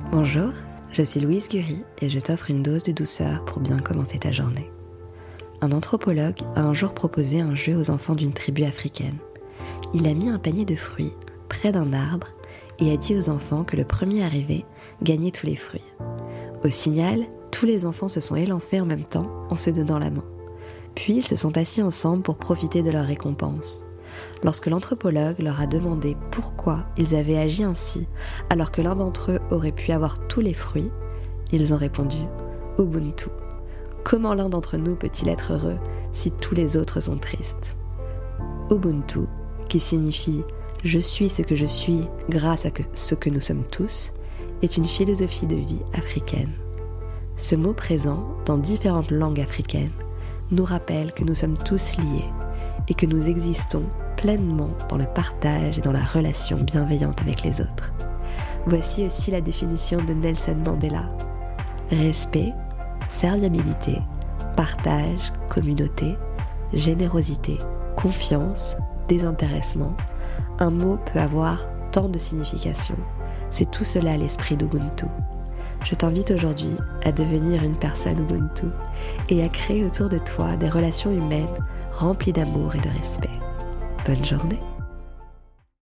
Bonjour, je suis Louise Gury et je t'offre une dose de douceur pour bien commencer ta journée. Un anthropologue a un jour proposé un jeu aux enfants d'une tribu africaine. Il a mis un panier de fruits près d'un arbre et a dit aux enfants que le premier arrivé gagnait tous les fruits. Au signal, tous les enfants se sont élancés en même temps en se donnant la main. Puis ils se sont assis ensemble pour profiter de leur récompense. Lorsque l'anthropologue leur a demandé pourquoi ils avaient agi ainsi alors que l'un d'entre eux aurait pu avoir tous les fruits, ils ont répondu Ubuntu. Comment l'un d'entre nous peut-il être heureux si tous les autres sont tristes? Ubuntu, qui signifie je suis ce que je suis grâce à ce que nous sommes tous, est une philosophie de vie africaine. Ce mot présent dans différentes langues africaines nous rappelle que nous sommes tous liés et que nous existons pleinement dans le partage et dans la relation bienveillante avec les autres. Voici aussi la définition de Nelson Mandela. Respect, serviabilité, partage, communauté, générosité, confiance, désintéressement. Un mot peut avoir tant de significations. C'est tout cela l'esprit d'Ubuntu. Je t'invite aujourd'hui à devenir une personne Ubuntu et à créer autour de toi des relations humaines remplies d'amour et de respect. Bonne journée